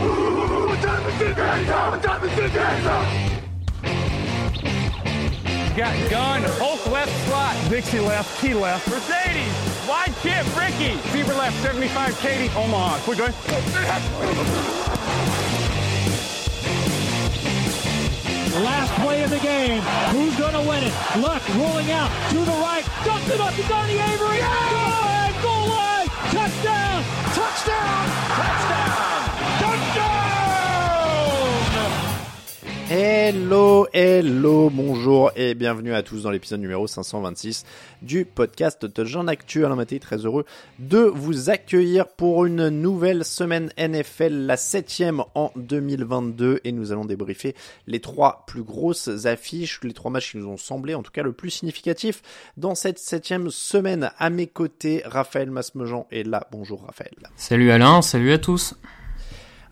Ooh, what time is it now? What time is? Got gun, Hulk left slot. Dixie left, Key left. Mercedes, wide chip, Ricky. Fever left, 75, Katie, Omaha. Quick going. Last play of the game. Who's going to win it? Luck rolling out to the right. Dumps it up to Donnie Avery. Good! Goal line! Touchdown! Touchdown! Touchdown! Touchdown! Hello, hello, bonjour et bienvenue à tous dans l'épisode numéro 526 du podcast Touchdown Actu. Alain Maté, très heureux de vous accueillir pour une nouvelle semaine NFL, la septième en 2022 et nous allons débriefer les trois plus grosses affiches, les trois matchs qui nous ont semblé en tout cas le plus significatif dans cette septième semaine. À mes côtés, Raphaël Masmejean est là. Bonjour Raphaël. Salut Alain, salut à tous.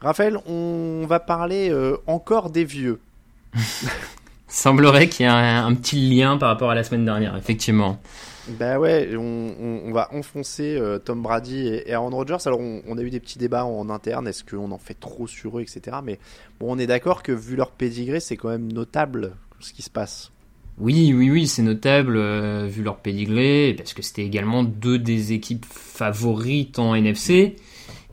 Raphaël, on va parler euh, encore des vieux. Semblerait qu'il y ait un, un, petit lien par rapport à la semaine dernière, effectivement. Bah ouais, on, on, on va enfoncer euh, Tom Brady et, Aaron Rodgers. Alors on, on, a eu des petits débats en interne, est-ce qu'on en fait trop sur eux, etc. Mais bon, on est d'accord que vu leur pédigré, c'est quand même notable ce qui se passe. Oui, oui, oui, c'est notable euh, vu leur pédigré, parce que c'était également deux des équipes favorites en NFC.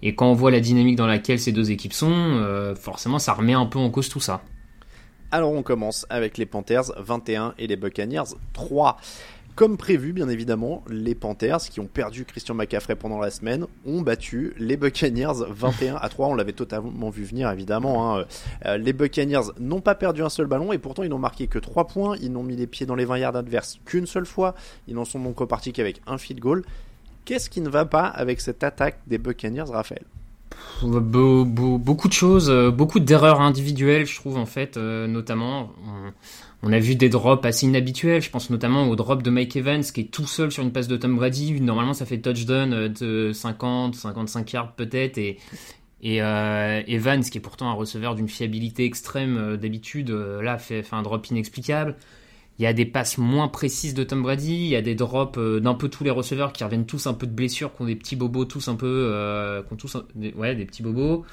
Et quand on voit la dynamique dans laquelle ces deux équipes sont, euh, forcément ça remet un peu en cause tout ça. Alors on commence avec les Panthers 21 et les Buccaneers 3. Comme prévu, bien évidemment, les Panthers, qui ont perdu Christian McCaffrey pendant la semaine, ont battu les Buccaneers 21 à 3. On l'avait totalement vu venir, évidemment. Hein. Euh, les Buccaneers n'ont pas perdu un seul ballon et pourtant ils n'ont marqué que 3 points. Ils n'ont mis les pieds dans les 20 yards adverses qu'une seule fois. Ils n'en sont donc repartis qu'avec un field goal. Qu'est-ce qui ne va pas avec cette attaque des Buccaneers, Raphaël? Beaucoup de choses, euh, beaucoup d'erreurs individuelles, je trouve en fait, euh, notamment. On, a vu des drops assez inhabituels. Je pense notamment au drop de Mike Evans qui est tout seul sur une passe de Tom Brady. Normalement, ça fait touchdown de 50, 55 yards peut-être, et euh, Evans, qui est pourtant un receveur d'une fiabilité extrême euh, d'habitude, là fait un drop inexplicable. Il y a des passes moins précises de Tom Brady, il y a des drops euh, d'un peu tous les receveurs qui reviennent tous un peu de blessures, qui ont des petits bobos tous un peu, euh, qui ont tous, ouais, des petits bobos.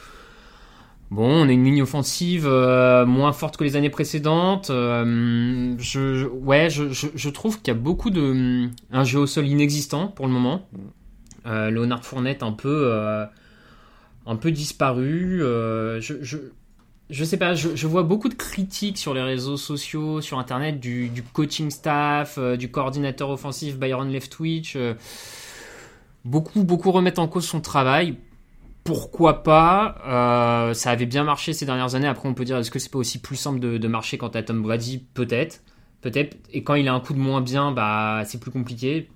Bon, on a une ligne offensive euh, moins forte que les années précédentes. Je, ouais, je, trouve qu'il y a beaucoup de un jeu au sol inexistant pour le moment. Leonard Fournette un peu, un peu disparu. je, je sais pas, je, vois beaucoup de critiques sur les réseaux sociaux, sur internet, du, coaching staff, euh, du coordinateur offensif Byron Leftwich. Euh, beaucoup, beaucoup remettent en cause son travail. Pourquoi pas euh, Ça avait bien marché ces dernières années. Après, on peut dire est-ce que c'est pas aussi plus simple de, marcher quand t'as Tom Brady? Peut-être. Peut-être. Et quand il a un coup de moins bien, bah c'est plus compliqué.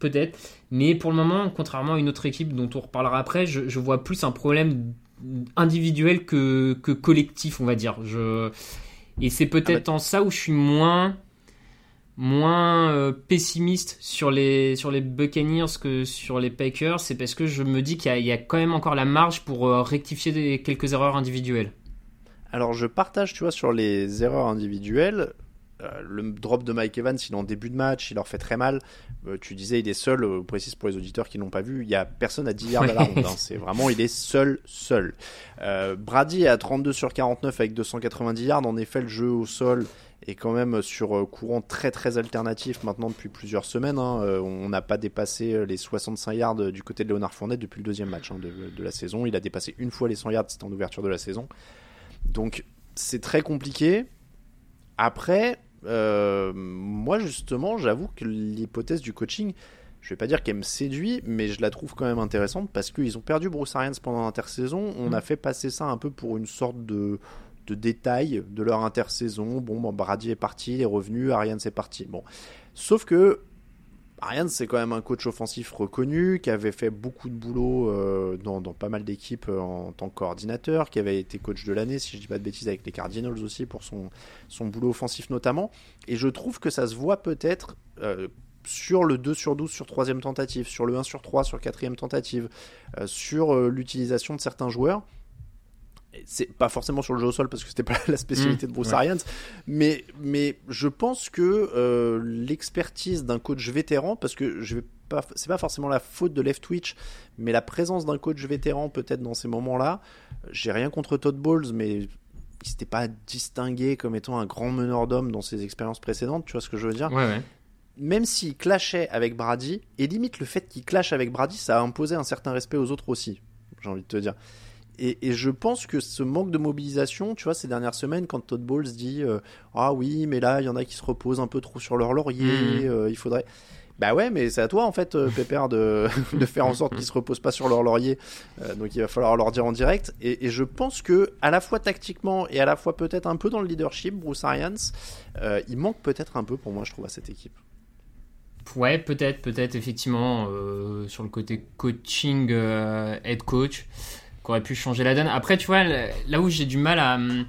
Peut-être. Mais pour le moment, contrairement à une autre équipe dont on reparlera après, je vois plus un problème individuel que, que collectif, on va dire. Je... Et c'est peut-être ah bah... en ça où je suis moins, moins euh, pessimiste sur les, sur les Buccaneers que sur les Packers. C'est parce que je me dis qu'il y, y, a quand même encore la marge pour euh, rectifier des, quelques erreurs individuelles. Alors je partage, tu vois, sur les erreurs individuelles. Euh, le drop de Mike Evans, il est en début de match, il leur fait très mal. Euh, tu disais, il est seul, euh, précise pour les auditeurs qui l'ont pas vu, il y a personne à 10 yards à la ronde. Hein. C'est vraiment, il est seul, seul. Euh, Brady est à 32 sur 49 avec 290 yards. En effet, le jeu au sol est quand même sur courant très très alternatif maintenant depuis plusieurs semaines. Hein. On n'a pas dépassé les 65 yards du côté de Léonard Fournette depuis le deuxième match hein, de, de, la saison. Il a dépassé une fois les 100 yards, c'était en ouverture de la saison. Donc c'est très compliqué. Après, euh, moi justement, j'avoue que l'hypothèse du coaching, je vais pas dire qu'elle me séduit, mais je la trouve quand même intéressante parce qu'ils ont perdu Bruce Arians pendant l'intersaison. On Mm. a fait passer ça un peu pour une sorte de, de détail de leur intersaison. Bon, bon, Brady est parti, il est revenu, Arians est parti. Bon. Sauf que Arians, c'est quand même un coach offensif reconnu, qui avait fait beaucoup de boulot euh, dans, pas mal d'équipes euh, en tant que coordinateur, qui avait été coach de l'année, si je dis pas de bêtises, avec les Cardinals aussi, pour son, boulot offensif notamment. Et je trouve que ça se voit peut-être euh, sur le 2 sur 12 sur troisième tentative, sur le 1 sur 3 sur quatrième tentative, sur l'utilisation de certains joueurs. C'est pas forcément sur le jeu au sol parce que c'était pas la spécialité Mmh, de Bruce ouais. Arians, mais, mais je pense que euh, l'expertise d'un coach vétéran, parce que je vais pas, c'est pas forcément la faute de Left Twitch, mais la présence d'un coach vétéran peut-être dans ces moments-là. J'ai rien contre Todd Bowles, mais il s'était pas distingué comme étant un grand meneur d'hommes dans ses expériences précédentes, tu vois ce que je veux dire? Ouais, ouais. même s'il clashait avec Brady, et limite le fait qu'il clash avec Brady, ça a imposé un certain respect aux autres aussi, j'ai envie de te dire. Et, et je pense que ce manque de mobilisation, tu vois, ces dernières semaines, quand Todd Bowles dit euh, Ah oui, mais là, il y en a qui se reposent un peu trop sur leur laurier, Mhm. euh, il faudrait. Bah ouais, mais c'est à toi en fait, euh, Pépère, de, de faire en sorte qu'ils se reposent pas sur leur laurier. Euh, donc il va falloir leur dire en direct. Et, et je pense que, à la fois tactiquement et à la fois peut-être un peu dans le leadership, Bruce Arians, euh, il manque peut-être un peu pour moi, je trouve, à cette équipe. Ouais, peut-être, peut-être, effectivement, euh, sur le côté coaching, euh, head coach, qu'aurait pu changer la donne. Après, tu vois, là où j'ai du mal à. hum,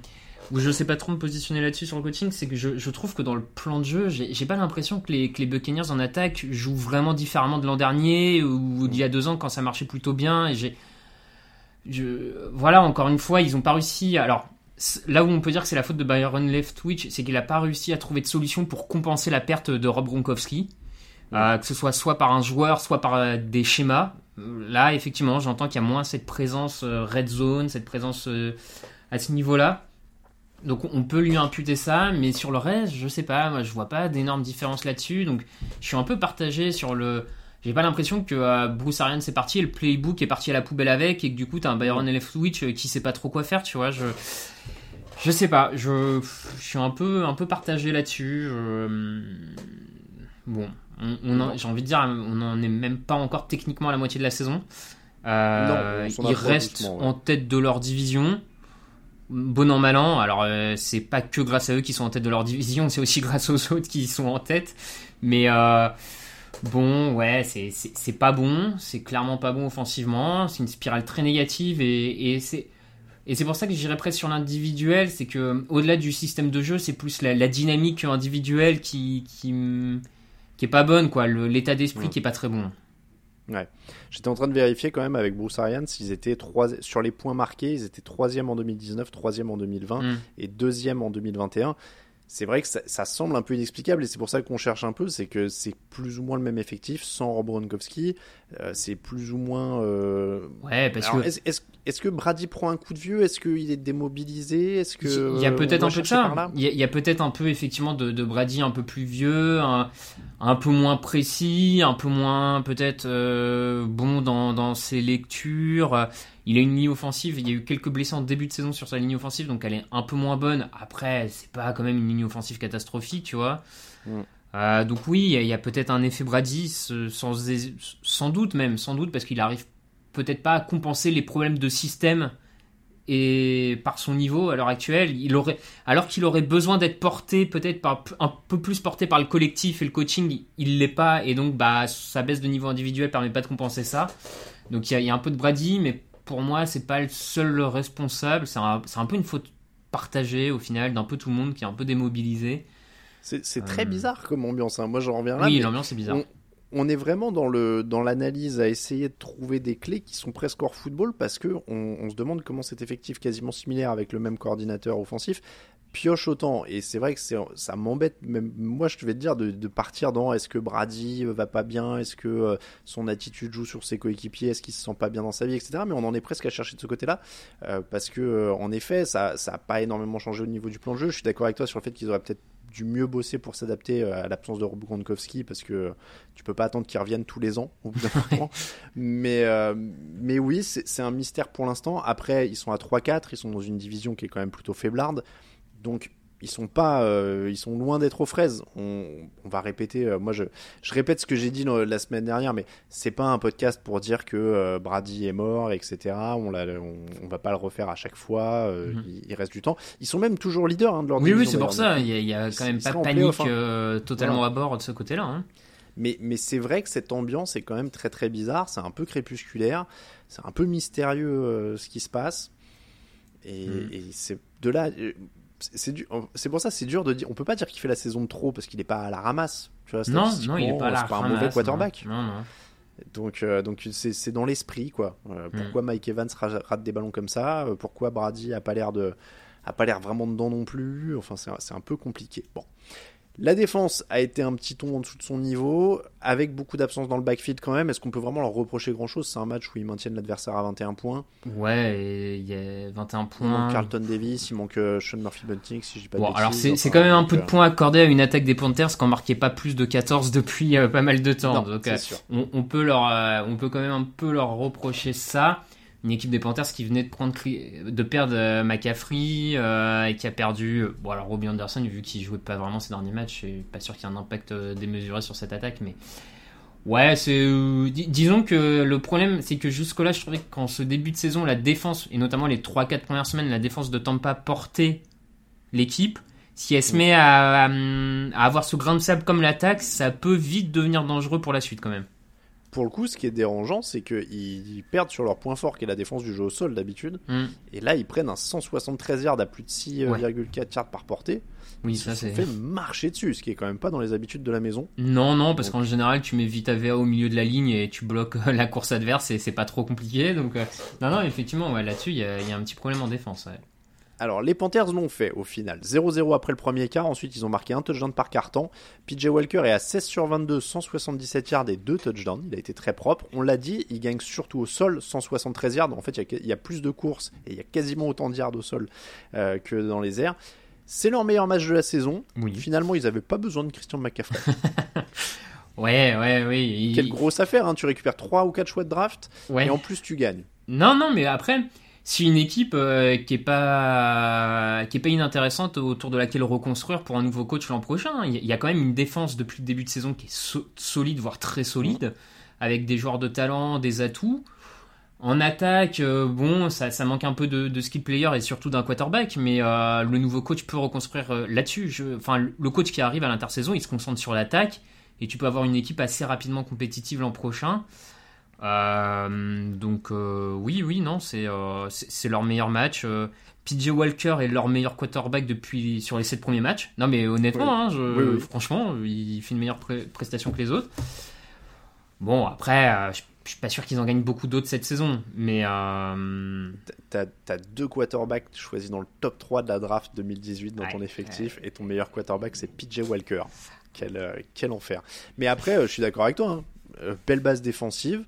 Où je sais pas trop me positionner là-dessus sur le coaching, c'est que je, trouve que dans le plan de jeu, j'ai pas l'impression que les, que les Buccaneers en attaque jouent vraiment différemment de l'an dernier ou d'il y a deux ans quand ça marchait plutôt bien. Et j'ai. Voilà, encore une fois, ils ont pas réussi. Alors, là où on peut dire que c'est la faute de Byron Leftwich, c'est qu'il a pas réussi à trouver de solution pour compenser la perte de Rob Gronkowski. Euh, que ce soit soit par un joueur, soit par euh, des schémas. Là, effectivement, j'entends qu'il y a moins cette présence euh, red zone, cette présence euh, à ce niveau-là. Donc on peut lui imputer ça, mais sur le reste, je sais pas, moi je vois pas d'énormes différences là-dessus. Donc je suis un peu partagé sur le. J'ai pas l'impression que euh, Bruce Arians est parti et le playbook est parti à la poubelle avec et que du coup t'as un Byron Leftwich qui sait pas trop quoi faire, tu vois. Je je sais pas, je, je suis un peu un peu partagé là-dessus. je- Bon, on, on en- j'ai envie de dire, on n'en est même pas encore techniquement à la moitié de la saison. Euh, Non, ils restent ouais. en tête de leur division. Bon an, mal an. Alors, euh, c'est pas que grâce à eux qui sont en tête de leur division, c'est aussi grâce aux autres qui sont en tête. Mais euh, bon, ouais, c'est- pas bon. C'est clairement pas bon offensivement. C'est une spirale très négative et, et c'est. Et c'est pour ça que j'irais presque sur l'individuel, c'est que au-delà du système de jeu, c'est plus la, la dynamique individuelle qui, qui, qui est pas bonne, quoi. L'état d'esprit Ouais. qui est pas très bon. J'étais en train de vérifier quand même avec Bruce Arians, ils étaient trois, sur les points marqués, ils étaient troisième en 2019, troisième en 2020 Mm. et deuxième en 2021. C'est vrai que ça, ça semble un peu inexplicable et c'est pour ça qu'on cherche un peu, c'est que c'est plus ou moins le même effectif sans Rob Gronkowski, euh, c'est plus ou moins. euh, Ouais, parce Alors, que est-ce que Brady prend un coup de vieux? Est-ce qu'il est démobilisé? Est-ce que il y a euh, peut-être un peu de ça. Il y a, peut-être un peu effectivement de, de Brady un peu plus vieux, un, un peu moins précis, un peu moins peut-être euh, bon dans, dans ses lectures. Il a une ligne offensive. Il y a eu quelques blessés en début de saison sur sa ligne offensive, donc elle est un peu moins bonne. Après, c'est pas quand même une ligne offensive catastrophique, tu vois. Mm. Euh, donc oui, il y a, peut-être un effet Brady, sans, sans doute même, sans doute parce qu'il arrive peut-être pas à compenser les problèmes de système et par son niveau à l'heure actuelle, il aurait, alors qu'il aurait besoin d'être porté peut-être par un peu plus porté par le collectif et le coaching, il l'est pas et donc bah sa baisse de niveau individuel permet pas de compenser ça. Donc il y a, il y a un peu de Brady, mais pour moi c'est pas le seul responsable, c'est un, un peu une faute partagée au final d'un peu tout le monde qui est un peu démobilisé. C'est très Euh. bizarre comme ambiance. hein. Moi, j'en reviens là. oui, l'ambiance est bizarre. on, on est vraiment dans le dans l'analyse à essayer de trouver des clés qui sont presque hors football parce que on, on se demande comment cet effectif quasiment similaire avec le même coordinateur offensif pioche autant et c'est vrai que ça m'embête même moi je vais te dire de, de partir dans est-ce que Brady va pas bien? Est-ce que euh, son attitude joue sur ses coéquipiers? Est-ce qu'il se sent pas bien dans sa vie etc mais on en est presque à chercher de ce côté-là euh, parce que euh, en effet ça ça a pas énormément changé au niveau du plan de jeu je suis d'accord avec toi sur le fait qu'ils auraient peut-être dû mieux bosser pour s'adapter euh, à l'absence de Rob Gronkowski parce que tu peux pas attendre qu'il revienne tous les ans au bout d'un moment. Mais, euh, mais oui, c'est c'est un mystère pour l'instant. Après, ils sont à 3-4, ils sont dans une division qui est quand même plutôt faiblarde. Donc, ils sont pas, euh, ils sont loin d'être aux fraises. On, on va répéter. euh, moi, je, je répète ce que j'ai dit dans- la semaine dernière, mais c'est pas un podcast pour dire que euh, Brady est mort, etc. On, l'a, on, on va pas le refaire à chaque fois. Mhm. il, il reste du temps. Ils sont même toujours leaders hein, de leur Oui, oui, division, c'est pour ça. Il y a, il y a quand même pas de panique hein. totalement Voilà. à bord de ce côté-là. hein. Mais, mais c'est vrai que cette ambiance est quand même très très bizarre. C'est un peu crépusculaire. C'est un peu mystérieux ce qui se passe. Et, Mm. et c'est de là. C'est c'est pour ça c'est dur de dire. On peut pas dire qu'il fait la saison de trop parce qu'il est pas à la ramasse. Tu vois, Non, il est pas là. C'est pas un mauvais quarterback. Non, non. Donc, euh, donc c'est dans l'esprit quoi. Euh, pourquoi Mike Evans ra- rate des ballons comme ça? Euh, Pourquoi Brady a pas l'air de a pas l'air vraiment dedans non plus? Enfin, c'est c'est un peu compliqué. Bon. La défense a été un petit ton en dessous de son niveau, avec beaucoup d'absence dans le backfield quand même. Est-ce qu'on peut vraiment leur reprocher grand-chose? C'est un match où ils maintiennent l'adversaire à 21 points. Ouais, il y a 21 Il manque points. Carlton Davis, il manque euh, Sean Murphy-Bunting, si je dis pas de Bon, alors c'est Enfin, quand même un peu de euh, points accordés à une attaque des Panthers qui en marquait pas plus de 14 depuis euh, pas mal de temps. non, Donc euh, on, on peut leur, euh, on peut quand même un peu leur reprocher ça. Une équipe des Panthers qui venait de prendre, de perdre euh, McCaffrey euh, et qui a perdu. euh, Bon, alors Robbie Anderson, vu qu'il jouait pas vraiment ces derniers matchs, je suis pas sûr qu'il y ait un impact démesuré sur cette attaque, mais ouais, c'est, euh, dis- disons que le problème, c'est que jusque-là, je trouvais qu'en ce début de saison, la défense et notamment les 3-4 premières semaines, la défense de Tampa portait l'équipe. Si elle se met à, à, à avoir ce grain de sable comme l'attaque, ça peut vite devenir dangereux pour la suite quand même. Pour le coup, ce qui est dérangeant, c'est qu'ils ils perdent sur leur point fort, qui est la défense du jeu au sol d'habitude. Hmm. Et là, ils prennent un 173 yards à plus de 6,4 yards par portée. Oui, Ils ça se fait marcher dessus, ce qui est quand même pas dans les habitudes de la maison. Non, non, parce qu'en général, tu mets vite AVA au milieu de la ligne et tu bloques euh, la course adverse et c'est pas trop compliqué. Donc, euh, non, non, effectivement, ouais, là-dessus, il y, a il y a un petit problème en défense. ouais. Alors, les Panthers l'ont fait au final. 0-0 après le premier quart. Ensuite, ils ont marqué un touchdown par carton. PJ Walker est à 16 sur 22, 177 yards et 2 touchdowns. Il a été très propre. On l'a dit, il gagne surtout au sol, 173 yards. En fait, il y a, il y a plus de courses et il y a quasiment autant de yards au sol euh, que dans les airs. C'est leur meilleur match de la saison. Oui. Finalement, ils n'avaient pas besoin de Christian McCaffrey. Ouais, ouais, oui. Quelle grosse affaire, hein. tu récupères 3 ou 4 choix de draft ouais. et en plus tu gagnes. Non, non, mais après, si une équipe euh, qui est pas qui est pas inintéressante autour de laquelle reconstruire pour un nouveau coach l'an prochain, hein. il y, a- quand même une défense depuis le début de saison qui est so- solide, voire très solide, avec des joueurs de talent, des atouts. En attaque, euh, bon, ça, manque un peu de, de skill player et surtout d'un quarterback, mais euh, le nouveau coach peut reconstruire là-dessus. Enfin, le coach qui arrive à l'intersaison, il se concentre sur l'attaque et tu peux avoir une équipe assez rapidement compétitive l'an prochain. Euh, donc euh, oui, oui, non, c'est euh, c'est c'est leur meilleur match. PJ Walker est leur meilleur quarterback depuis sur les sept premiers matchs. Non, mais honnêtement, Oui. hein, je- Oui, oui. franchement, il fait une meilleure prestation que les autres. Bon, après, euh, je je suis pas sûr qu'ils en gagnent beaucoup d'autres cette saison, mais euh, T'as as deux quarterbacks choisis dans le top 3 de la draft 2018 dans Ouais, ton effectif et ton meilleur quarterback c'est PJ Walker. Quel, euh, quel enfer. Mais après, je suis d'accord avec toi. hein. Euh, belle base défensive.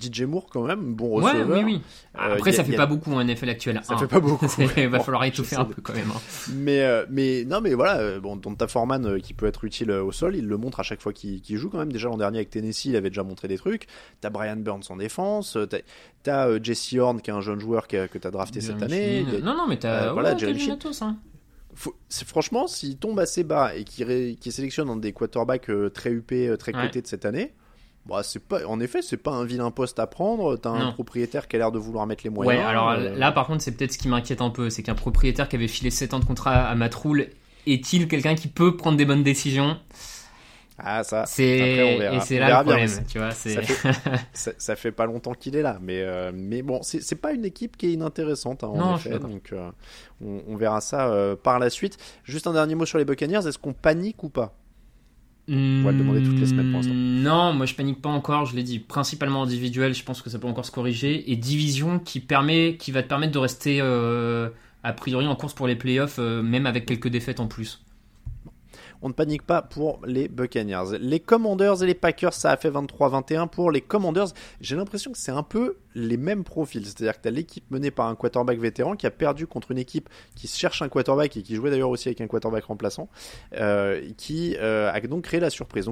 DJ Moore quand même, bon ouais, receveur. oui, oui. Euh, Après, ça fait a- pas beaucoup en NFL actuel. Ça hein. fait pas beaucoup. Il va Bon, falloir étouffer un peu quand même. hein. Mais, euh, mais non, mais voilà, bon, Donta Foreman euh, qui peut être utile au sol, il le montre à chaque fois qu'il joue quand même. Déjà l'an dernier avec Tennessee, il avait déjà montré des trucs. T'as Brian Burns en défense, t'as euh, Jesse Horn qui est un jeune joueur que, que t'as drafté cette année. A- Non, non, mais t'as voilà, ouais, faut- franchement, s'il tombe assez bas et qu'il sélectionne un des quarterbacks très huppés, très cotés de cette année, bah, c'est pas, en effet, c'est pas un vilain poste à prendre. T'as un Non. propriétaire qui a l'air de vouloir mettre les moyens. Ouais, alors euh, là, par contre, c'est peut-être ce qui m'inquiète un peu. C'est qu'un propriétaire qui avait filé 7 ans de contrat à Matt Rule est-il quelqu'un qui peut prendre des bonnes décisions? Ah, ça, C'est après, on verra. et c'est là le bien. problème, tu vois. Ça fait, ça, ça fait pas longtemps qu'il est là, mais, euh, mais bon, c'est pas une équipe qui est inintéressante, hein, en Non, effet, donc euh, on, on verra ça euh, par la suite. Juste un dernier mot sur les Buccaneers, est-ce qu'on panique ou pas? On va le demander toutes les semaines pour l'instant. Non, moi je panique pas encore. Je l'ai dit, principalement individuel. Je pense que ça peut encore se corriger et division qui va te permettre de rester euh, a priori en course pour les playoffs, euh, même avec quelques défaites en plus. On ne panique pas pour les Buccaneers. Les Commanders et les Packers, ça a fait 23-21 pour les Commanders. J'ai l'impression que c'est un peu les mêmes profils. C'est-à-dire que tu as l'équipe menée par un quarterback vétéran qui a perdu contre une équipe qui cherche un quarterback et qui jouait d'ailleurs aussi avec un quarterback remplaçant, euh, qui euh, a donc créé la surprise.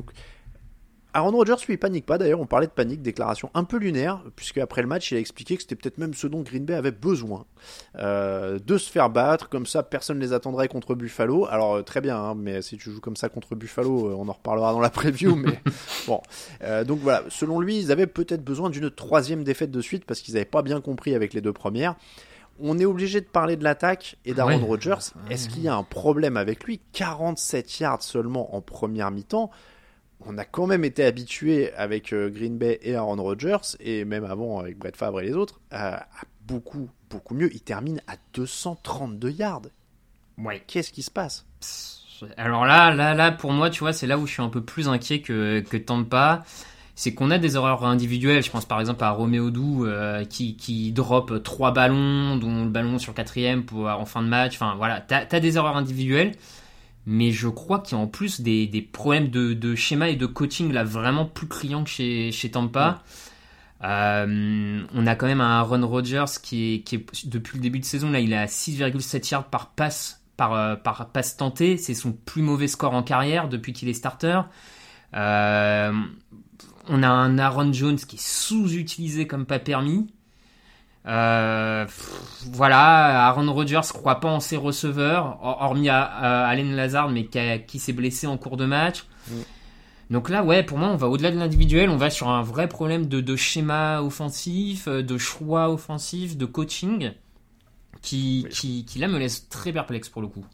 Aaron Rodgers, lui, il panique pas. D'ailleurs, on parlait de panique, déclaration un peu lunaire, puisque après le match, il a expliqué que c'était peut-être même ce dont Green Bay avait besoin. Euh, de se faire battre, comme ça, personne ne les attendrait contre Buffalo. Alors, euh, très bien, hein, mais si tu joues comme ça contre Buffalo, euh, on en reparlera dans la preview, mais bon. Euh, donc voilà, selon lui, ils avaient peut-être besoin d'une troisième défaite de suite, parce qu'ils n'avaient pas bien compris avec les deux premières. On est obligé de parler de l'attaque et d'Aaron. Rodgers. Est-ce qu'il y a un problème avec lui? 47 yards seulement en première mi-temps on a quand même été habitué avec euh, Green Bay et Aaron Rodgers, et même avant avec Brett Favre et les autres, à, à beaucoup, beaucoup mieux. Il termine à 232 yards. Ouais. Qu'est-ce qui se passe? Alors là, là, là, pour moi, tu vois, c'est là où je suis un peu plus inquiet que, que Tampa. C'est qu'on a des erreurs individuelles. Je pense par exemple à Roméo Doux euh, qui, qui drop trois ballons, dont le ballon sur quatrième pour, en fin de match. Enfin voilà, t'as as des erreurs individuelles. Mais je crois qu'il y a en plus des, des problèmes de, de schéma et de coaching là vraiment plus criants que chez, chez Tampa. Euh, on a quand même un Aaron Rodgers qui est, qui est depuis le début de saison là, il est à 6,7 yards par passe par, euh, par passe tentée. C'est son plus mauvais score en carrière depuis qu'il est starter. Euh, on a un Aaron Jones qui est sous-utilisé comme pas permis. Euh, pff, voilà, Aaron Rodgers croit pas en ses receveurs, hor- hormis à, à Allen Lazard, mais qui, s'est blessé en cours de match. Donc là, ouais, pour moi, on va au-delà de l'individuel, on va sur un vrai problème de, de schéma offensif, euh, de choix offensif, de coaching, qui, qui, qui là me laisse très perplexe pour le coup.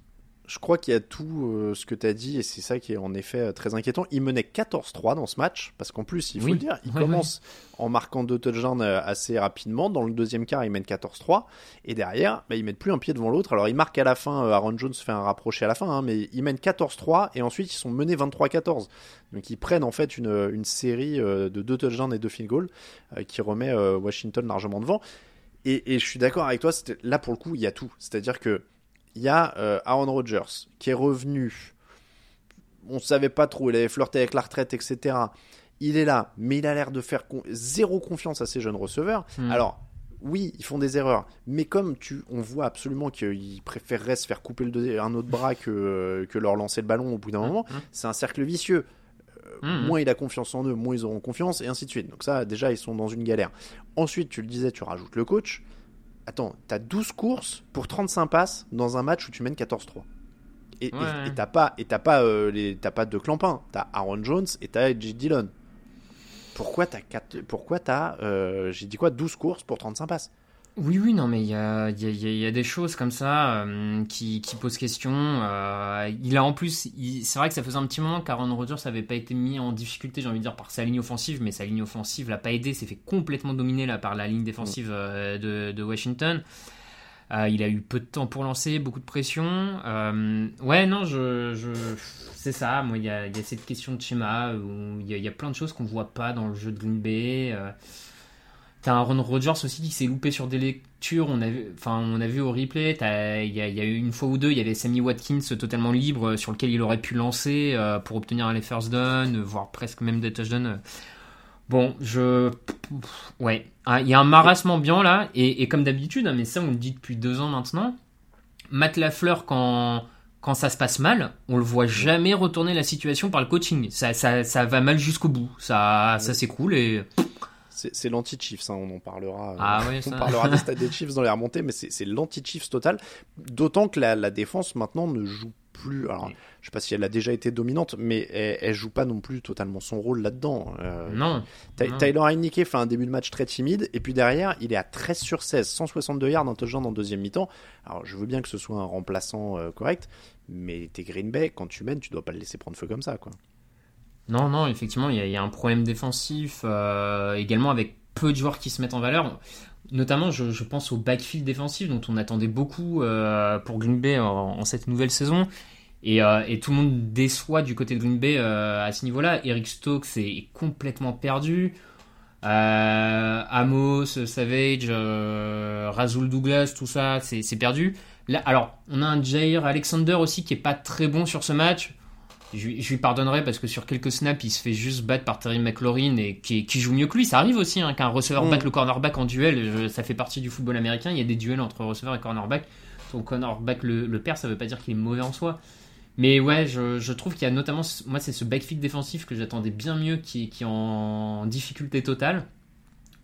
Je crois qu'il y a tout euh, ce que tu as dit, et c'est ça qui est en effet euh, très inquiétant. Il menait 14-3 dans ce match, parce qu'en plus, il faut Oui. le dire, il commence en marquant deux touchdowns euh, assez rapidement. Dans le deuxième quart, il mène 14-3, et derrière, bah, ils mettent plus un pied devant l'autre. Alors, il marque à la fin, Aaron Jones fait un rapproché à la fin, hein, mais ils mènent 14-3, et ensuite, ils sont menés 23-14. Donc, ils prennent en fait une, une série de deux touchdowns et deux field goals euh, qui remet euh, Washington largement devant. Et, et je suis d'accord avec toi, là pour le coup, il y a tout. C'est-à-dire que il y a euh, Aaron Rodgers qui est revenu. On savait pas trop, il avait flirté avec la retraite, etc. Il est là, mais il a l'air de faire con- zéro confiance à ses jeunes receveurs. Hmm. Alors, oui, ils font des erreurs, mais comme tu, on voit absolument qu'ils préféreraient se faire couper le un autre bras que, euh, que leur lancer le ballon au bout d'un moment, c'est un cercle vicieux. Mhm. Moins il a confiance en eux, moins ils auront confiance, et ainsi de suite. Donc ça, déjà, ils sont dans une galère. Ensuite, tu le disais, tu rajoutes le coach. Attends, t'as 12 courses pour 35 passes dans un match où tu mènes 14-3. Et Ouais. t'as pas, et pas, euh, les, t'as pas deux clampins. T'as Aaron Jones et t'as J. Dillon. Pourquoi t'as quatre, pourquoi t'as, euh, j'ai dit quoi, 12 courses pour 35 passes? Oui, oui, non, mais il y a, il y, a, il y a- il y a des choses comme ça euh, qui, qui posent question. Euh, il a en plus, c'est vrai que ça faisait un petit moment qu'Aaron Rodgers n'avait pas été mis en difficulté, j'ai envie de dire, par sa ligne offensive, mais sa ligne offensive l'a pas aidé, s'est fait complètement dominer là par la ligne défensive euh, de, de Washington. Euh, il a eu peu de temps pour lancer, beaucoup de pression. Euh, ouais, non, je, je, c'est ça. Moi, il y a, y a cette question de schéma où il y a, il y a plein de choses qu'on voit pas dans le jeu de Green Bay. T'as un Aaron Rodgers aussi qui s'est loupé sur des lectures. On a vu, enfin, on a vu au replay. Il y, a, eu une fois ou deux, il y avait Sammy Watkins totalement libre euh, sur lequel il aurait pu lancer euh, pour obtenir les first down, euh, voire presque même des touchdowns. Bon, je, ouais, Ah, il y a un marasme ambiant là, et, comme d'habitude, hein, mais ça on le dit depuis deux ans maintenant. Matt Lafleur quand quand ça se passe mal, on le voit jamais retourner la situation par le coaching. Ça, ça, ça va mal jusqu'au bout. Ça, ça cool et C'est l'anti-Chiefs, hein, on en parlera. euh, Ah on ça. parlera des stats des Chiefs dans les remontées, mais c'est l'anti-Chiefs total. D'autant que la, la défense maintenant ne joue plus. Alors, Oui. je sais pas si elle a déjà été dominante, mais elle, elle joue pas non plus totalement son rôle là-dedans. Euh, non. Tyler Heineke fait un début de match très timide, et puis derrière, il est à 13 sur 16, 162 yards, un touchdown en deuxième mi-temps. Alors, je veux bien que ce soit un remplaçant euh, correct, mais t'es Green Bay, quand tu mènes, tu dois pas le laisser prendre feu comme ça, quoi. Non, non, effectivement, il y, a- un problème défensif, euh, également avec peu de joueurs qui se mettent en valeur. Notamment, je, pense au backfield défensif dont on attendait beaucoup euh, pour Green Bay en, cette nouvelle saison. Et, euh, et tout le monde déçoit du côté de Green Bay à ce niveau-là. Eric Stokes est complètement perdu. Amos, Savage, Razul Douglas, tout ça, c'est perdu. Alors, on a un Jair Alexander aussi qui est pas très bon sur ce match. Je, lui- je lui pardonnerai parce que sur quelques snaps, il se fait juste battre par Terry McLaurin et qui, qui joue mieux que lui. Ça arrive aussi hein, qu'un receveur Mm. batte le cornerback en duel. Je- ça fait partie du football américain. Il y a des duels entre receveur et cornerback. Ton cornerback le, le perd, ça veut pas dire qu'il est mauvais en soi. Mais ouais, je, je trouve qu'il y a notamment, moi c'est ce backfield défensif que j'attendais bien mieux qui, qui est en difficulté totale.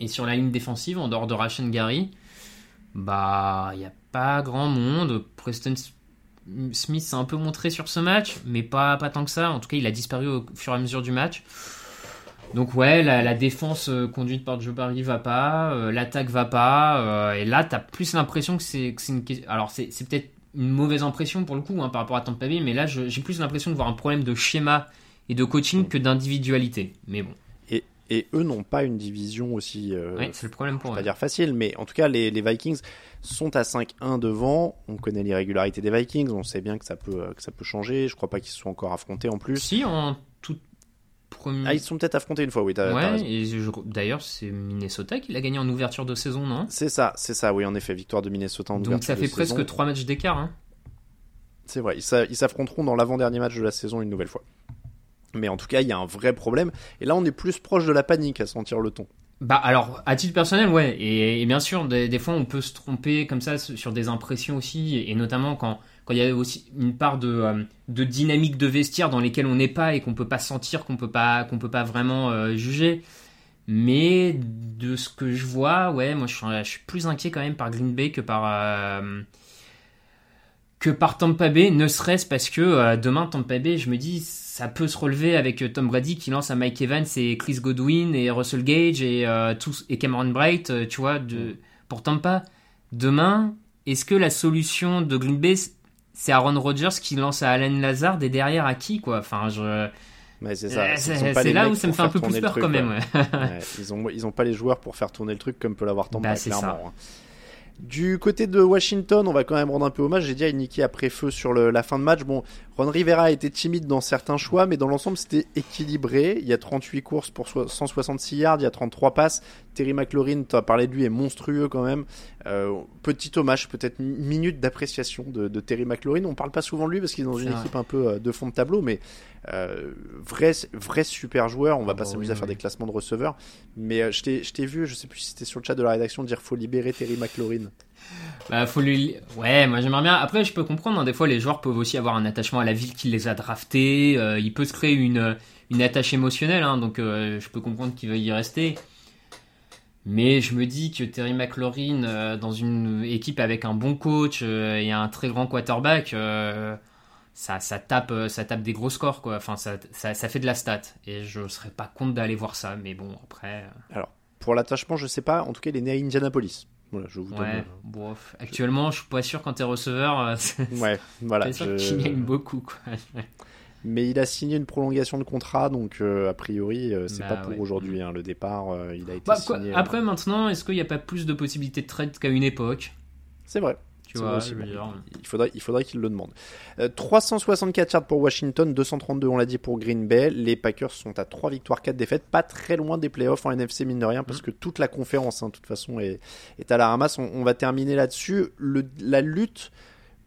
Et sur la ligne défensive, en dehors de Rashan Gary, bah il n'y a pas grand monde. Preston Smith s'est un peu montré sur ce match, mais pas, pas tant que ça. En tout cas, il a disparu au fur et à mesure du match. Donc ouais, la, défense euh, conduite par Joe Barry va pas, euh, l'attaque va pas, euh, et là t'as plus l'impression que c'est une question. Alors c'est peut-être une mauvaise impression pour le coup hein, par rapport à Tampa Bay, mais là j'ai plus l'impression de voir un problème de schéma et de coaching que d'individualité. Mais bon. Et, eux n'ont pas une division aussi. oui, c'est le problème pour eux. Pas dire facile, mais en tout cas les, les Vikings sont à 5-1 devant. On connaît l'irrégularité des Vikings, on sait bien que ça peut que ça peut changer. Je crois pas qu'ils se soient encore affrontés en plus. Si en toute ah, ils sont peut-être affrontés une fois, oui. ouais, et d'ailleurs, c'est Minnesota qui l'a gagné en ouverture de saison, non? C'est ça, c'est ça, oui, en effet, victoire de Minnesota en Donc ça fait presque 3 matchs d'écart. Hein. C'est vrai, ils s'affronteront dans l'avant-dernier match de la saison une nouvelle fois. Mais en tout cas, il y a un vrai problème. Et là, on est plus proche de la panique à sentir le ton. Bah alors, à titre personnel, ouais. Et, bien sûr, des, fois, on peut se tromper comme ça sur des impressions aussi. Et notamment quand quand il y a aussi une part de, euh, de dynamique de vestiaire dans lesquelles on n'est pas et qu'on peut pas sentir, qu'on peut pas, qu'on peut pas vraiment euh, juger. Mais de ce que je vois, ouais, moi je suis, je suis, plus inquiet quand même par Green Bay que par euh, que par Tampa Bay, ne serait-ce parce que demain Tampa Bay, je me dis ça peut se relever avec Tom Brady qui lance à Mike Evans et Chris Godwin et Russell Gage et tous et Cameron Bright, tu vois, de pour Tampa. Demain, est-ce que la solution de Green Bay c'est Aaron Rodgers qui lance à Alan Lazard et derrière à qui quoi? Enfin, je. c'est ça. Euh, c'est là où ça me fait un peu plus peur quand même. ils ont ils ont pas les joueurs pour faire tourner le truc comme peut l'avoir Tampa bah, clairement. Hein. Du côté de Washington, on va quand même rendre un peu hommage. J'ai dit à Nicky après feu sur la fin de match. Bon, Ron Rivera a été timide dans certains choix, mais dans l'ensemble, c'était équilibré. Il y a 38 courses pour 166 yards, il y a 33 passes. Terry McLaurin, tu as parlé de lui, est monstrueux quand même. Euh, petit hommage, peut-être minute d'appréciation de, Terry McLaurin. On parle pas souvent de lui parce qu'il est dans une équipe un peu euh, de fond de tableau, mais euh, vrai, vrai super joueur. On va ah pas bah s'amuser à faire des classements de receveurs, mais je t'ai vu, je sais plus si c'était sur le chat de la rédaction, dire faut libérer Terry McLaurin. Bah, faut lui. Ouais, moi j'aimerais bien. Après, je peux comprendre, hein, des fois les joueurs peuvent aussi avoir un attachement à la ville qui les a draftés. il peut se créer une, une attache émotionnelle, hein, donc je peux comprendre qu'il veuille y rester. Mais je me dis que Terry McLaurin, euh, dans une équipe avec un bon coach euh, et un très grand quarterback, euh, ça, ça, tape, ça tape des gros scores. Quoi. Enfin, ça, ça, ça fait de la stat. Et je ne serais pas contre d'aller voir ça. Mais bon, après. Alors, pour l'attachement, je sais pas. En tout cas, il est né à Indianapolis. Voilà, je vous ouais, Actuellement, je suis pas sûr quand t'es receveur. ouais, voilà. C'est je... beaucoup. Quoi mais il a signé une prolongation de contrat, donc euh, a priori, euh, c'est bah pas pour aujourd'hui. Hein, le départ, euh, il a été bah, signé. Après, maintenant, est-ce qu'il n'y a pas plus de possibilités de trade qu'à une époque? C'est vrai. Tu vois, il faudrait, il faudrait qu'il le demande. 364 yards pour Washington, 232 on l'a dit pour Green Bay. Les Packers sont à 3 victoires, 4 défaites, pas très loin des playoffs en NFC mine de rien, parce mm. que toute la conférence, hein, de toute façon, est, est à la ramasse. On, on va terminer là-dessus. La lutte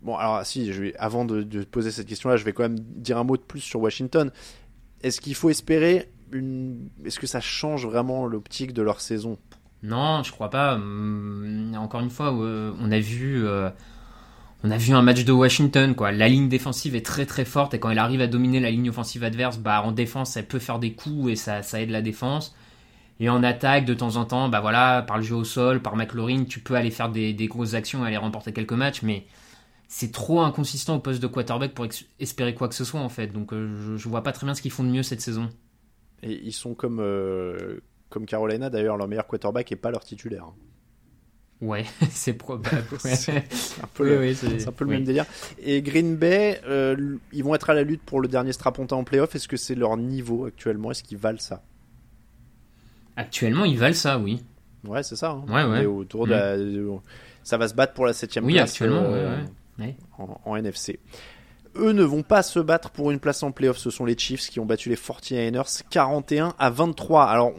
Bon, alors si, je vais, avant de, poser cette question-là, je vais quand même dire un mot de plus sur Washington. Est-ce qu'il faut espérer une... Est-ce que ça change vraiment l'optique de leur saison? Non, je crois pas. Hum, encore une fois, euh, on a vu... Euh, on a vu un match de Washington, quoi. La ligne défensive est très très forte et quand elle arrive à dominer la ligne offensive adverse, bah en défense, elle peut faire des coups et ça, aide la défense. Et en attaque, de temps en temps, bah voilà, par le jeu au sol, par McLaurin, tu peux aller faire des, des grosses actions et aller remporter quelques matchs, mais c'est trop inconsistant au poste de quarterback pour espérer quoi que ce soit en fait. Donc euh, je, vois pas très bien ce qu'ils font de mieux cette saison. Et ils sont comme, euh, comme Carolina d'ailleurs, leur meilleur quarterback et pas leur titulaire. Ouais, c'est probable. c'est un peu, le, même délire. Et Green Bay, euh, ils vont être à la lutte pour le dernier strapontin en playoff. Est-ce que c'est leur niveau actuellement? Est-ce qu'ils valent ça? Actuellement, ils valent ça, oui. Ouais, c'est ça. Hein. Ouais, ouais. autour de, mm. ça va se battre pour la septième place. Oui, actuellement, ouais, ouais en, NFC. Eux ne vont pas se battre pour une place en playoff. Ce sont les Chiefs qui ont battu les 49ers 41 à 23. Alors,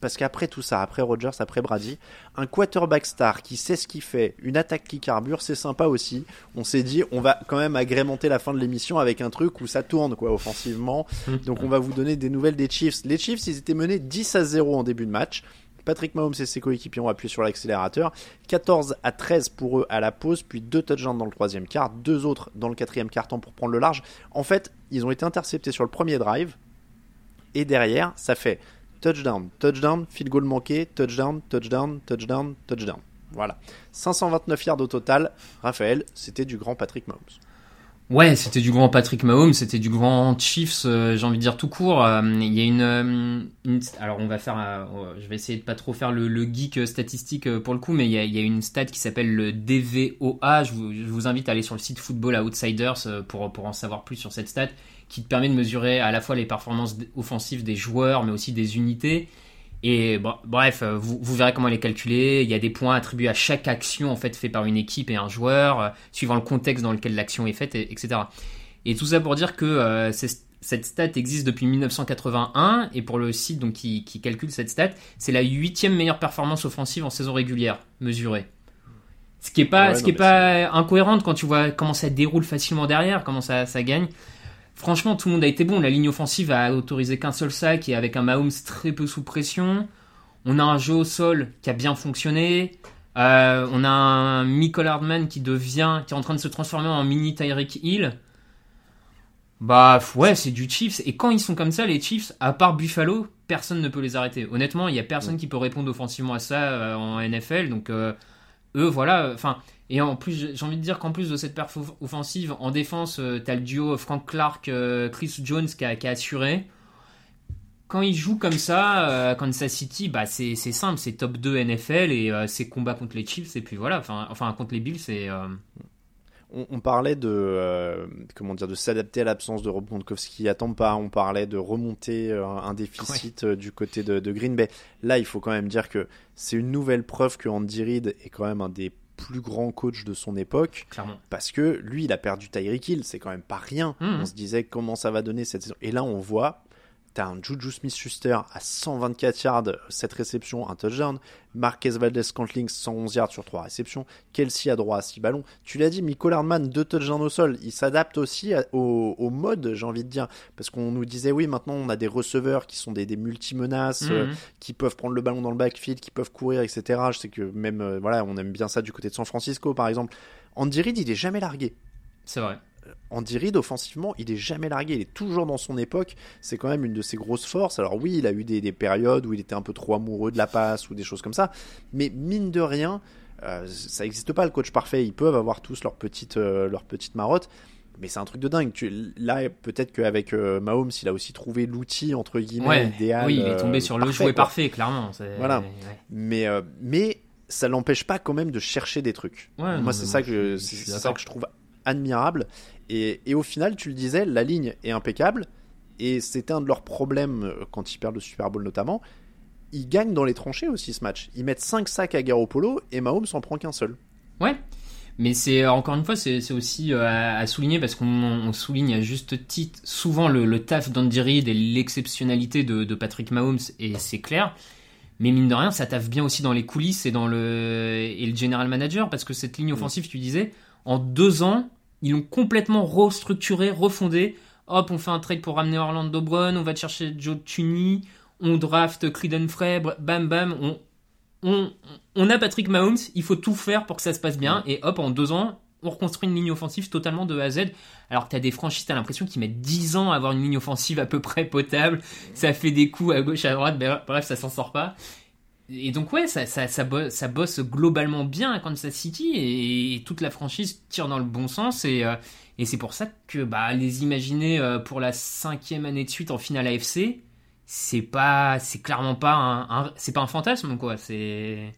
parce qu'après tout ça, après Rodgers, après Brady, un quarterback star qui sait ce qu'il fait, une attaque qui carbure, c'est sympa aussi. On s'est dit, on va quand même agrémenter la fin de l'émission avec un truc où ça tourne, quoi, offensivement. Donc, on va vous donner des nouvelles des Chiefs. Les Chiefs, ils étaient menés 10 à 0 en début de match. Patrick Mahomes et ses coéquipiers ont appuyé sur l'accélérateur. 14 à 13 pour eux à la pause, puis deux touchdowns dans le troisième quart, deux autres dans le quatrième quart-temps pour prendre le large. En fait, ils ont été interceptés sur le premier drive, et derrière, ça fait touchdown, touchdown, field goal manqué, touchdown, touchdown, touchdown, touchdown. Voilà. 529 yards au total. Raphaël, c'était du grand Patrick Mahomes. Ouais, c'était du grand Patrick Mahomes, c'était du grand Chiefs, euh, j'ai envie de dire tout court. Euh, il y a une, euh, alors on va faire, je vais essayer de pas trop faire le, geek statistique pour le coup, mais il y a, une stat qui s'appelle le DVOA. Je vous, je vous invite à aller sur le site Football Outsiders pour pour en savoir plus sur cette stat, qui te permet de mesurer à la fois les performances offensives des joueurs, mais aussi des unités. Et bon, bref, euh, vous, vous verrez comment elle est calculée. Il y a des points attribués à chaque action en fait fait par une équipe et un joueur, euh, suivant le contexte dans lequel l'action est faite, et- etc. Et tout ça pour dire que euh, cette stat existe depuis 1981 et pour le site donc qui, qui calcule cette stat, c'est la huitième meilleure performance offensive en saison régulière mesurée. Ce qui est pas, Ouais, ce non, qui est pas incohérente quand tu vois comment ça déroule facilement derrière, comment ça, ça gagne. Franchement, tout le monde a été bon. La ligne offensive a autorisé qu'un seul sac et avec un Mahomes très peu sous pression. On a un jeu au sol qui a bien fonctionné. Euh, on a un Michael Hardman qui devient, qui est en train de se transformer en mini Tyreek Hill. Bah ouais, c'est du Chiefs. Et quand ils sont comme ça, les Chiefs, à part Buffalo, personne ne peut les arrêter. Honnêtement, il y a personne qui peut répondre offensivement à ça euh, en NFL. Donc euh, eux, voilà. Enfin, et en plus, j'ai envie de dire qu'en plus de cette perf off- offensive, en défense, euh, t'as le duo Frank Clark, euh, Chris Jones qui a, qui a assuré. Quand ils jouent comme ça, euh, Kansas City, bah c'est simple, c'est top 2 NFL et euh, c'est combat contre les Chiefs et puis voilà, enfin, enfin contre les Bills, c'est euh, On, parlait de euh, comment dire de s'adapter à l'absence de Rob Gronkowski à Tampa. On parlait de remonter euh, un déficit euh, du côté de, de Green Bay. Là, il faut quand même dire que c'est une nouvelle preuve que Andy Reid est quand même un des plus grands coachs de son époque clairement. parce que lui, il a perdu Tyreek Hill. C'est quand même pas rien. Mhm. On se disait comment ça va donner cette saison. Et là, on voit. T'as un Juju Smith-Schuster à 124 yards, 7 réceptions, un touchdown. Marquez Valdez-Scantling, 111 yards sur 3 réceptions. Kelsey à droit à 6 ballons. Tu l'as dit, Michael Hardman, 2 touchdowns au sol. Il s'adapte aussi à- au, au mode, j'ai envie de dire. Parce qu'on nous disait, oui, maintenant on a des receveurs qui sont des, des multi-menaces, euh, Mhm. qui peuvent prendre le ballon dans le backfield, qui peuvent courir, etc. Je sais que même, euh, voilà, on aime bien ça du côté de San Francisco, par exemple. Andy Reid, il est jamais largué. C'est vrai. Andy Reid, offensivement, il est jamais largué. Il est toujours dans son époque. C'est quand même une de ses grosses forces. Alors oui, il a eu des, des périodes où il était un peu trop amoureux de la passe ou des choses comme ça. Mais mine de rien, euh, ça n'existe pas le coach parfait. Ils peuvent avoir tous leur petite, euh, leur petite marotte. Mais c'est un truc de dingue. Tu, là, peut-être qu'avec euh, Mahomes, il a aussi trouvé l'outil, entre guillemets, Ouais. idéal. oui, il est euh, tombé sur le parfait, jouet quoi. parfait, clairement. Voilà. ouais. Mais, euh, mais ça l'empêche pas quand même de chercher des trucs. Ouais, moi, c'est ça, que, c'est ça que je trouve admirable. Et, et au final, tu le disais, la ligne est impeccable. Et c'était un de leurs problèmes euh, quand ils perdent le Super Bowl notamment. Ils gagnent dans les tranchées aussi ce match. Ils mettent 5 sacs à Garoppolo et Mahomes en prend qu'un seul. Ouais. Mais c'est euh, encore une fois, c'est aussi euh, à, à souligner parce qu'on on souligne à juste titre souvent le, le taf d'Andy Reid et l'exceptionnalité de, de Patrick Mahomes et c'est clair. Mais mine de rien, ça taffe bien aussi dans les coulisses et dans le et le general manager parce que cette ligne offensive, tu disais, en deux ans, ils l'ont complètement restructuré, refondé. Hop, on fait un trade pour ramener Orlando Brown, on va chercher Joe Tunney, on draft Cleveland Frey, bam bam, on, on, on a Patrick Mahomes, il faut tout faire pour que ça se passe bien, et hop, en deux ans, on reconstruit une ligne offensive totalement de A à Z. Alors que t'as des franchises, t'as l'impression qu'ils mettent 10 ans à avoir une ligne offensive à peu près potable, ça fait des coups à gauche, à droite, ben, bref, ça s'en sort pas. Et donc ouais, ça, ça, ça, bosse, ça bosse globalement bien à Kansas City, et, toute la franchise tire dans le bon sens, et, euh, et c'est pour ça que bah, les imaginer euh, pour la cinquième année de suite en finale AFC, c'est pas, c'est clairement pas un, un- c'est pas un fantasme quoi. C'est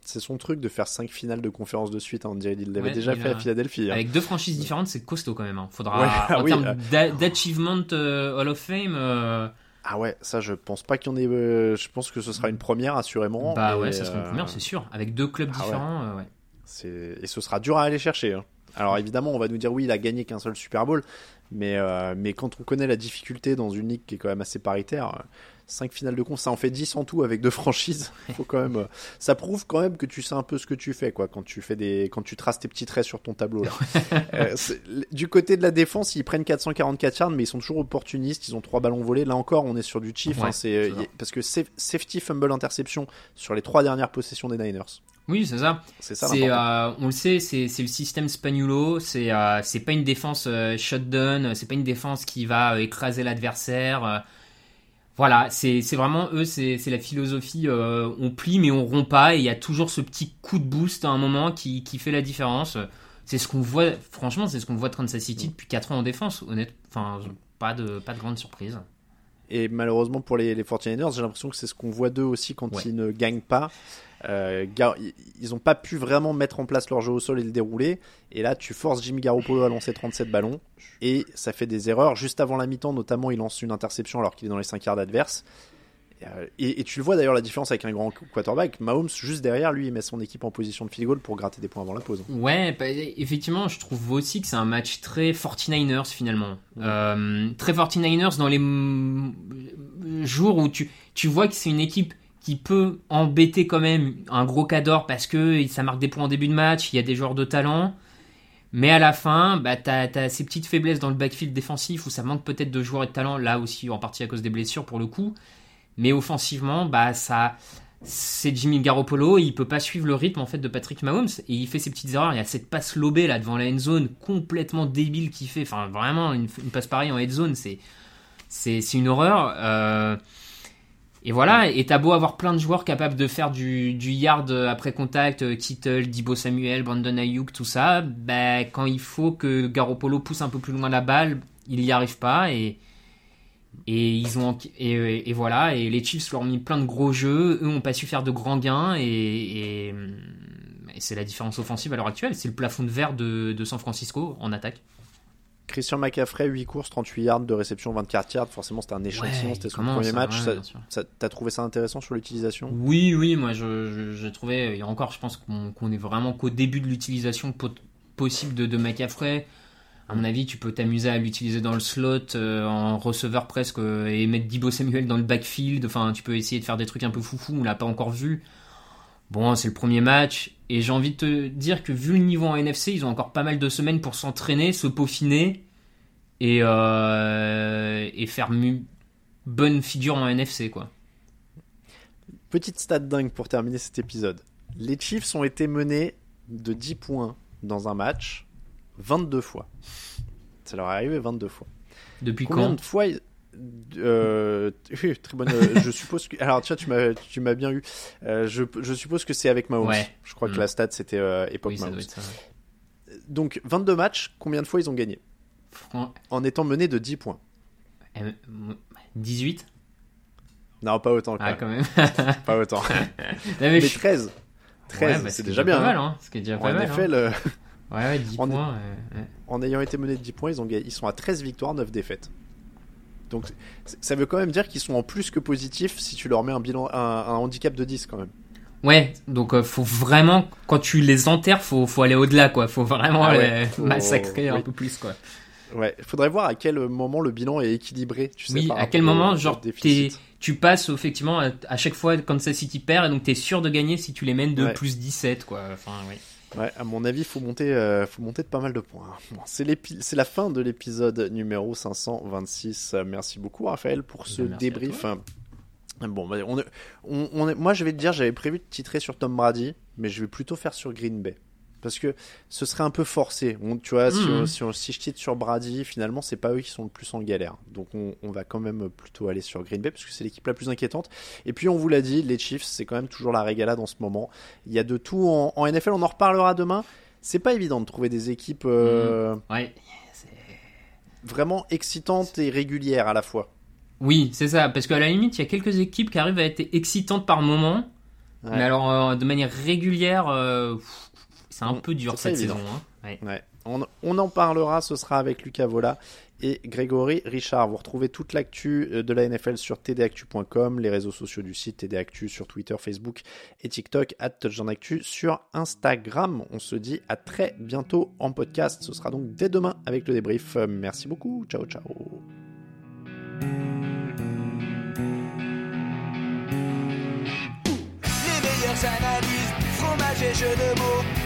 C'est son truc de faire 5 finales de conférence de suite. hein, On dirait qu'il l'avait Ouais, déjà fait a- à Philadelphie. hein. avec deux franchises différentes, c'est costaud quand même. hein. Faudra Ouais, en ah oui, termes euh. d'a- d'achievement Hall of Fame. Euh, Ah ouais, ça je pense pas qu'il y en ait. euh, je pense que ce sera une première assurément. bah ouais, ça sera une euh, première, c'est sûr. Avec deux clubs ah différents, euh, ouais. Et ce sera dur à aller chercher. hein. Alors évidemment, on va nous dire oui, il a gagné qu'un seul Super Bowl, mais, euh, mais quand on connaît la difficulté dans une ligue qui est quand même assez paritaire, 5 finales de con, ça en fait 10 en tout avec deux franchises. Faut quand même, euh, ça prouve quand même que tu sais un peu ce que tu fais, quoi, quand tu fais des, quand tu traces tes petits traits sur ton tableau. Là. Euh, du côté de la défense, ils prennent 444 yards, mais ils sont toujours opportunistes. Ils ont trois ballons volés. Là encore, on est sur du chief, Ouais, hein, c'est, parce que saf- safety, fumble, interception sur les trois dernières possessions des Niners. Oui, c'est ça. C'est euh, on le sait, c'est le système Spagnuolo. C'est euh, c'est pas une défense euh, shutdown. C'est pas une défense qui va euh, écraser l'adversaire. voilà, c'est vraiment eux, c'est la philosophie. on plie mais on rompt pas. Et il y a toujours ce petit coup de boost à un moment qui, qui fait la différence. C'est ce qu'on voit. Franchement, c'est ce qu'on voit de Kansas City depuis 4 ans en défense. Honnête, enfin, pas de pas de grande surprise. Et malheureusement pour les, les 49ers, j'ai l'impression que c'est ce qu'on voit d'eux aussi quand Ouais. ils ne gagnent pas. Euh, ils n'ont pas pu vraiment mettre en place leur jeu au sol et le dérouler. Et là, tu forces Jimmy Garoppolo à lancer 37 ballons. Et ça fait des erreurs. Juste avant la mi-temps, notamment, il lance une interception alors qu'il est dans les 5 yards adverses. Euh, Et, et tu le vois d'ailleurs la différence avec un grand quarterback. Mahomes, juste derrière, lui, il met son équipe en position de field goal pour gratter des points avant la pause. Ouais, bah, effectivement, je trouve aussi que c'est un match très 49ers finalement. Euh, très 49ers dans les jours où tu, tu vois que c'est une équipe qui peut embêter quand même un gros cador parce que ça marque des points en début de match, il y a des joueurs de talent. Mais à la fin, bah, t'as as ces petites faiblesses dans le backfield défensif où ça manque peut-être de joueurs et de talent, là aussi en partie à cause des blessures pour le coup. Mais offensivement, bah ça, c'est Jimmy Garoppolo, il peut pas suivre le rythme en fait de Patrick Mahomes et il fait ses petites erreurs. Il y a cette passe lobée là devant la end zone complètement débile qu'il fait. Enfin vraiment une, passe pareille en end zone, c'est c'est une horreur. Euh, et voilà, et t'as beau avoir plein de joueurs capables de faire du, yard après contact, euh, Kittle, Dibo Samuel, Brandon Ayuk, tout ça, bah, quand il faut que Garoppolo pousse un peu plus loin la balle, il y arrive pas et et ils ont et, et voilà et les Chiefs leur ont mis plein de gros jeux, eux ont pas su faire de grands gains et, c'est la différence offensive à l'heure actuelle, c'est le plafond de verre de, de San Francisco en attaque. Christian McCaffrey, 8 courses, 38 yards de réception, 24 yards. Forcément, c'était un échantillon, Ouais, c'était son premier ça, match. ouais, T'as trouvé ça intéressant sur l'utilisation? Oui, oui, moi j'ai trouvé, et encore je pense qu'on qu'on est vraiment qu'au début de l'utilisation po- possible de, de McCaffrey. À mon avis, tu peux t'amuser à l'utiliser dans le slot, euh, en receveur presque, euh, et mettre Dibo Samuel dans le backfield. Enfin, tu peux essayer de faire des trucs un peu foufou, on l'a pas encore vu. Bon, c'est le premier match, et j'ai envie de te dire que vu le niveau en NFC, ils ont encore pas mal de semaines pour s'entraîner, se peaufiner, et, euh, faire bonne figure en NFC, quoi. Petite stat dingue pour terminer cet épisode. Les Chiefs ont été menés de 10 points dans un match 22 fois. Ça leur est arrivé 22 fois. Depuis Combien quand de fois euh, oui, très bonne. euh, je suppose que. Alors, tiens, tu m'as, tu m'as bien eu. Euh, je, je suppose que c'est avec Mahomes. Ouais. Je crois que Mm. la stat c'était euh, époque Oui, ça Mahomes. doit être ça. Donc, 22 matchs, combien de fois ils ont gagné? Fran- En étant menés de 10 points. euh, 18 Non, pas autant. Quand Ah, même. quand même. Pas autant. Non, mais Mais je- 13. 13, Ouais, bah, c'est déjà bien. Pas hein. mal, hein. Ce qui est déjà pas En mal. effet, hein. le- Ouais, ouais, 10 en- points. ouais, ouais. en ayant été menés de 10 points, ils, ont... ga- ils sont à 13 victoires, 9 défaites. Donc ça veut quand même dire qu'ils sont en plus que positifs si tu leur mets un, bilan, un, un handicap de 10 quand même. Ouais, donc euh, faut vraiment, quand tu les enterres, faut, faut aller au-delà, quoi. Faut vraiment Ah ouais, les faut- massacrer un peu plus, quoi. Ouais, il faudrait voir à quel moment le bilan est équilibré. Tu sais, Oui, à quel moment, genre, tu passes effectivement à, à chaque fois Kansas City perd, et donc t'es sûr de gagner si tu les mènes de Ouais. plus 17, quoi. Enfin, oui. Ouais, à mon avis, faut monter, euh, faut monter de pas mal de points. Bon, c'est la fin de l'épisode numéro 526. Euh, Merci beaucoup, Raphaël, pour ce Merci à débrief. Bon, bah, on est- on- on est- moi, je vais te dire, j'avais prévu de titrer sur Tom Brady, mais je vais plutôt faire sur Green Bay. Parce que ce serait un peu forcé. On- tu vois, si, on- si, on- si je titre sur Brady, finalement, c'est pas eux qui sont le plus en galère. Donc, on, on va quand même plutôt aller sur Green Bay, parce que c'est l'équipe la plus inquiétante. Et puis, on vous l'a dit, les Chiefs, c'est quand même toujours la régalade en ce moment. Il y a de tout en, en NFL, on en reparlera demain. C'est pas évident de trouver des équipes euh, Ouais. vraiment excitantes et régulières à la fois. Oui, c'est ça, parce qu'à la limite, il y a quelques équipes qui arrivent à être excitantes par moment, Ouais. mais alors euh, de manière régulière, euh, pff, c'est un peu dur cette évident. saison. hein. Ouais. Ouais. On, en parlera, ce sera avec Lucas Vola et Grégory Richard. Vous retrouvez toute l'actu euh, de la NFL sur tdactu.com, les réseaux sociaux du site tdactu sur Twitter, Facebook et TikTok, at touchdownactu sur Instagram. On se dit à très bientôt en podcast. Ce sera donc dès demain avec le débrief. Merci beaucoup. Ciao, ciao. Les meilleures analyses, fromage et jeux de mots, tout